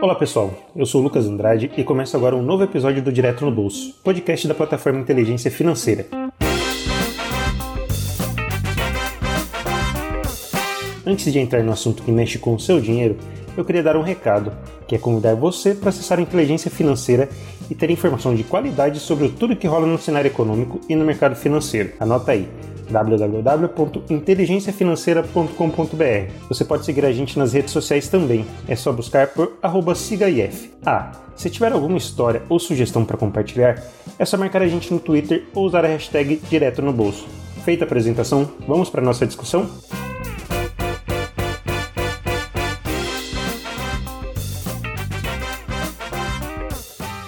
Olá pessoal, eu sou o Lucas Andrade e começa agora um novo episódio do Direto no Bolso, podcast da plataforma Inteligência Financeira. Antes de entrar no assunto que mexe com o seu dinheiro, eu queria dar um recado, que é convidar você para acessar a inteligência financeira e ter informação de qualidade sobre tudo que rola no cenário econômico e no mercado financeiro. Anota aí www.inteligenciafinanceira.com.br. Você pode seguir a gente nas redes sociais também, é só buscar por @sigaif. Ah, se tiver alguma história ou sugestão para compartilhar, é só marcar a gente no Twitter ou usar a hashtag direto no bolso. Feita a apresentação, vamos para nossa discussão?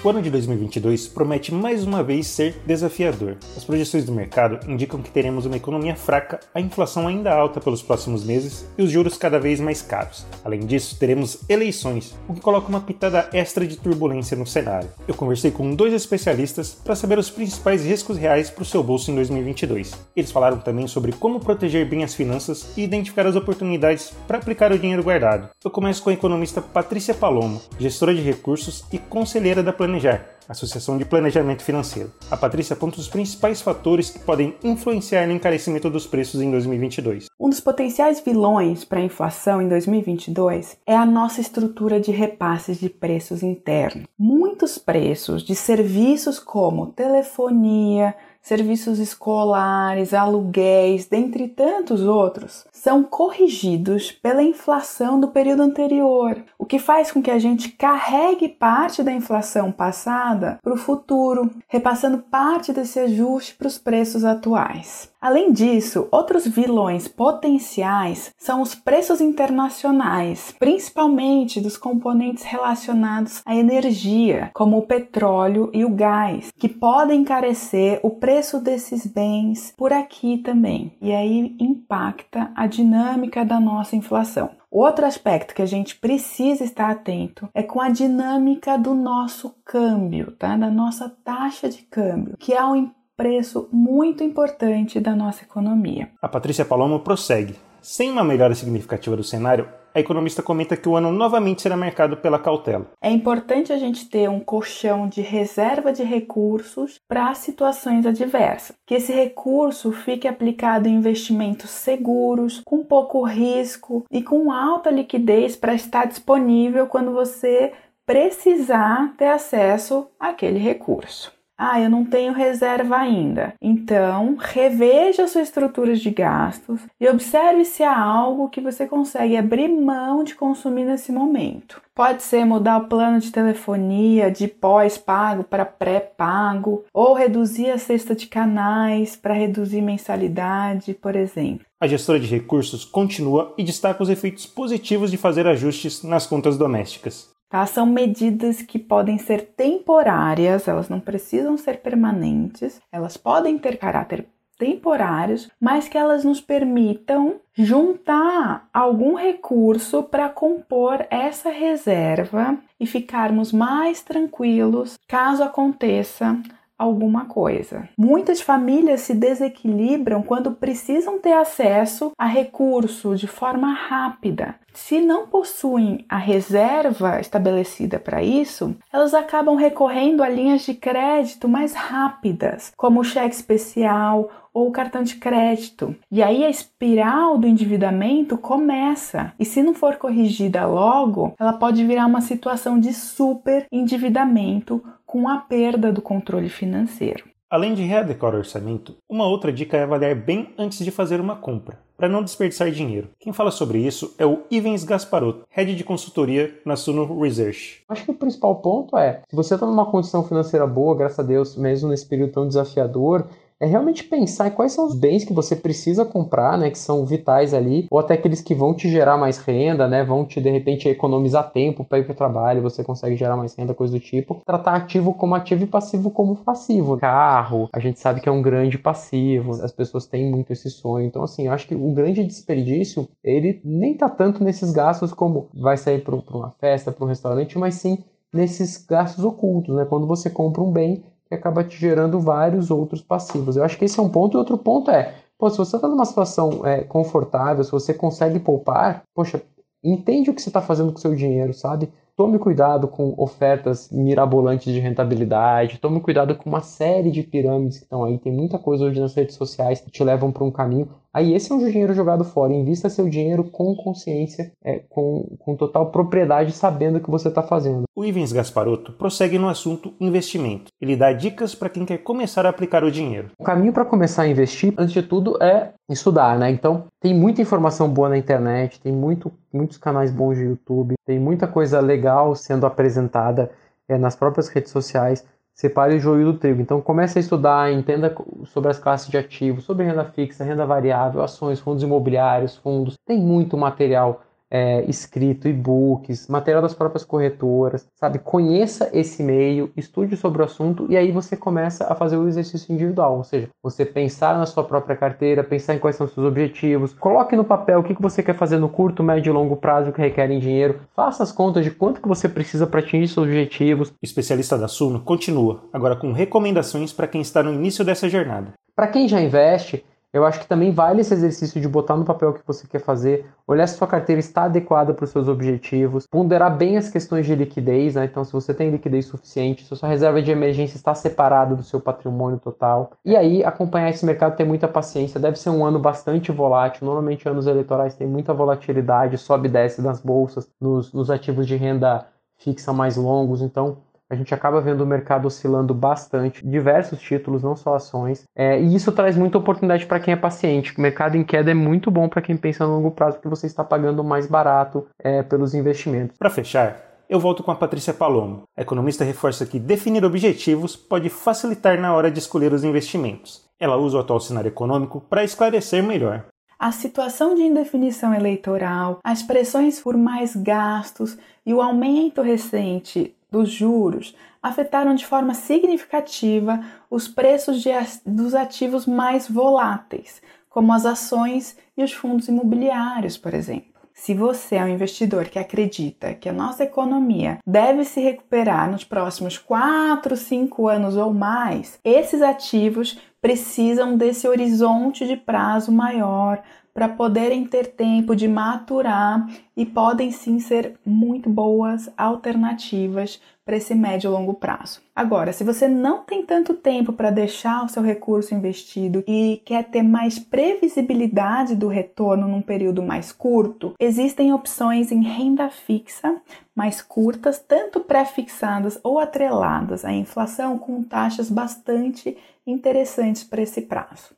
O ano de 2022 promete mais uma vez ser desafiador. As projeções do mercado indicam que teremos uma economia fraca, a inflação ainda alta pelos próximos meses e os juros cada vez mais caros. Além disso, teremos eleições, o que coloca uma pitada extra de turbulência no cenário. Eu conversei com dois especialistas para saber os principais riscos reais para o seu bolso em 2022. Eles falaram também sobre como proteger bem as finanças e identificar as oportunidades para aplicar o dinheiro guardado. Eu começo com a economista Patrícia Palomo, gestora de recursos e conselheira da Planejar, Associação de Planejamento Financeiro. A Patrícia aponta os principais fatores que podem influenciar no encarecimento dos preços em 2022. Um dos potenciais vilões para a inflação em 2022 é a nossa estrutura de repasses de preços internos. Muitos preços de serviços como telefonia, serviços escolares, aluguéis, dentre tantos outros, são corrigidos pela inflação do período anterior, o que faz com que a gente carregue parte da inflação passada para o futuro, repassando parte desse ajuste para os preços atuais. Além disso, outros vilões potenciais são os preços internacionais, principalmente dos componentes relacionados à energia, como o petróleo e o gás, que podem encarecer o preço desses bens por aqui também, e aí impacta a dinâmica da nossa inflação. Outro aspecto que a gente precisa estar atento é com a dinâmica do nosso câmbio, tá? Da nossa taxa de câmbio, que é um preço muito importante da nossa economia. A Patrícia Palomo prossegue. Sem uma melhora significativa do cenário, a economista comenta que o ano novamente será marcado pela cautela. É importante a gente ter um colchão de reserva de recursos para situações adversas, que esse recurso fique aplicado em investimentos seguros, com pouco risco e com alta liquidez para estar disponível quando você precisar ter acesso àquele recurso. Ah, eu não tenho reserva ainda. Então, reveja suas estruturas de gastos e observe se há algo que você consegue abrir mão de consumir nesse momento. Pode ser mudar o plano de telefonia de pós-pago para pré-pago, ou reduzir a cesta de canais para reduzir mensalidade, por exemplo. A gestora de recursos continua e destaca os efeitos positivos de fazer ajustes nas contas domésticas. Tá? São medidas que podem ser temporárias, elas não precisam ser permanentes, elas podem ter caráter temporários, mas que elas nos permitam juntar algum recurso para compor essa reserva e ficarmos mais tranquilos caso aconteça alguma coisa. Muitas famílias se desequilibram quando precisam ter acesso a recurso de forma rápida. Se não possuem a reserva estabelecida para isso, elas acabam recorrendo a linhas de crédito mais rápidas, como o cheque especial ou o cartão de crédito. E aí a espiral do endividamento começa. E se não for corrigida logo, ela pode virar uma situação de super endividamento com a perda do controle financeiro. Além de readequar o orçamento, uma outra dica é avaliar bem antes de fazer uma compra, para não desperdiçar dinheiro. Quem fala sobre isso é o Ivens Gasparotto, head de consultoria na Suno Research. Acho que o principal ponto é, se você está numa condição financeira boa, graças a Deus, mesmo nesse período tão desafiador, é realmente pensar em quais são os bens que você precisa comprar, né, que são vitais ali, ou até aqueles que vão te gerar mais renda, né, vão te de repente economizar tempo para ir para o trabalho, você consegue gerar mais renda, coisa do tipo. Tratar ativo como ativo e passivo como passivo. Carro, a gente sabe que é um grande passivo, as pessoas têm muito esse sonho. Então, assim, eu acho que o grande desperdício, ele nem tá tanto nesses gastos como vai sair para uma festa, para um restaurante, mas sim nesses gastos ocultos, né? Quando você compra um bem que acaba te gerando vários outros passivos. Eu acho que esse é um ponto. E outro ponto é, pô, se você está numa situação é, confortável, se você consegue poupar, poxa, entende o que você está fazendo com o seu dinheiro, sabe? tome cuidado com ofertas mirabolantes de rentabilidade, tome cuidado com uma série de pirâmides que estão aí, tem muita coisa hoje nas redes sociais que te levam para um caminho. Aí esse é um dinheiro jogado fora. Invista seu dinheiro com consciência, é, com, com total propriedade, sabendo o que você está fazendo. O Ivens Gasparotto prossegue no assunto investimento. Ele dá dicas para quem quer começar a aplicar o dinheiro. O caminho para começar a investir, antes de tudo, é estudar, né? Então, tem muita informação boa na internet, tem muito, muitos canais bons de YouTube, tem muita coisa legal sendo apresentada é, nas próprias redes sociais separe o joio do trigo. Então comece a estudar, entenda sobre as classes de ativos, sobre renda fixa, renda variável, ações, fundos imobiliários, fundos. Tem muito material é, escrito, e-books, material das próprias corretoras, sabe? Conheça esse meio, estude sobre o assunto e aí você começa a fazer o exercício individual, ou seja, você pensar na sua própria carteira, pensar em quais são os seus objetivos, coloque no papel o que você quer fazer no curto, médio e longo prazo que requerem dinheiro, faça as contas de quanto que você precisa para atingir seus objetivos. O especialista da Suno continua, agora com recomendações para quem está no início dessa jornada. Para quem já investe, eu acho que também vale esse exercício de botar no papel o que você quer fazer, olhar se sua carteira está adequada para os seus objetivos, ponderar bem as questões de liquidez, né? Então, se você tem liquidez suficiente, se a sua reserva de emergência está separada do seu patrimônio total. E aí, acompanhar esse mercado, ter muita paciência. Deve ser um ano bastante volátil. Normalmente, anos eleitorais têm muita volatilidade, sobe e desce nas bolsas, nos, nos ativos de renda fixa mais longos. Então, a gente acaba vendo o mercado oscilando bastante, diversos títulos, não só ações, é, e isso traz muita oportunidade para quem é paciente. O mercado em queda é muito bom para quem pensa no longo prazo, porque você está pagando mais barato é, pelos investimentos. Para fechar, eu volto com a Patrícia Palomo. A economista reforça que definir objetivos pode facilitar na hora de escolher os investimentos. Ela usa o atual cenário econômico para esclarecer melhor. A situação de indefinição eleitoral, as pressões por mais gastos e o aumento recente dos juros afetaram de forma significativa os preços de, dos ativos mais voláteis, como as ações e os fundos imobiliários, por exemplo. Se você é um investidor que acredita que a nossa economia deve se recuperar nos próximos 4, 5 anos ou mais, esses ativos precisam desse horizonte de prazo maior para poderem ter tempo de maturar e podem sim ser muito boas alternativas para esse médio e longo prazo. Agora, se você não tem tanto tempo para deixar o seu recurso investido e quer ter mais previsibilidade do retorno num período mais curto, existem opções em renda fixa mais curtas, tanto pré-fixadas ou atreladas à inflação, com taxas bastante interessantes para esse prazo.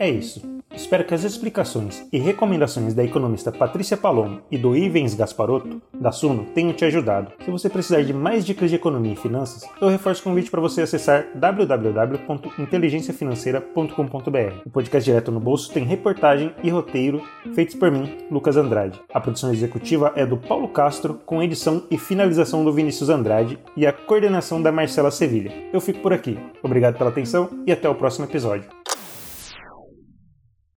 É isso. Espero que as explicações e recomendações da economista Patrícia Palomo e do Ivens Gasparotto, da Suno, tenham te ajudado. Se você precisar de mais dicas de economia e finanças, eu reforço o convite para você acessar www.inteligenciafinanceira.com.br. O podcast Direto no Bolso tem reportagem e roteiro feitos por mim, Lucas Andrade. A produção executiva é do Paulo Castro, com edição e finalização do Vinícius Andrade e a coordenação da Marcela Sevilha. Eu fico por aqui. Obrigado pela atenção e até o próximo episódio.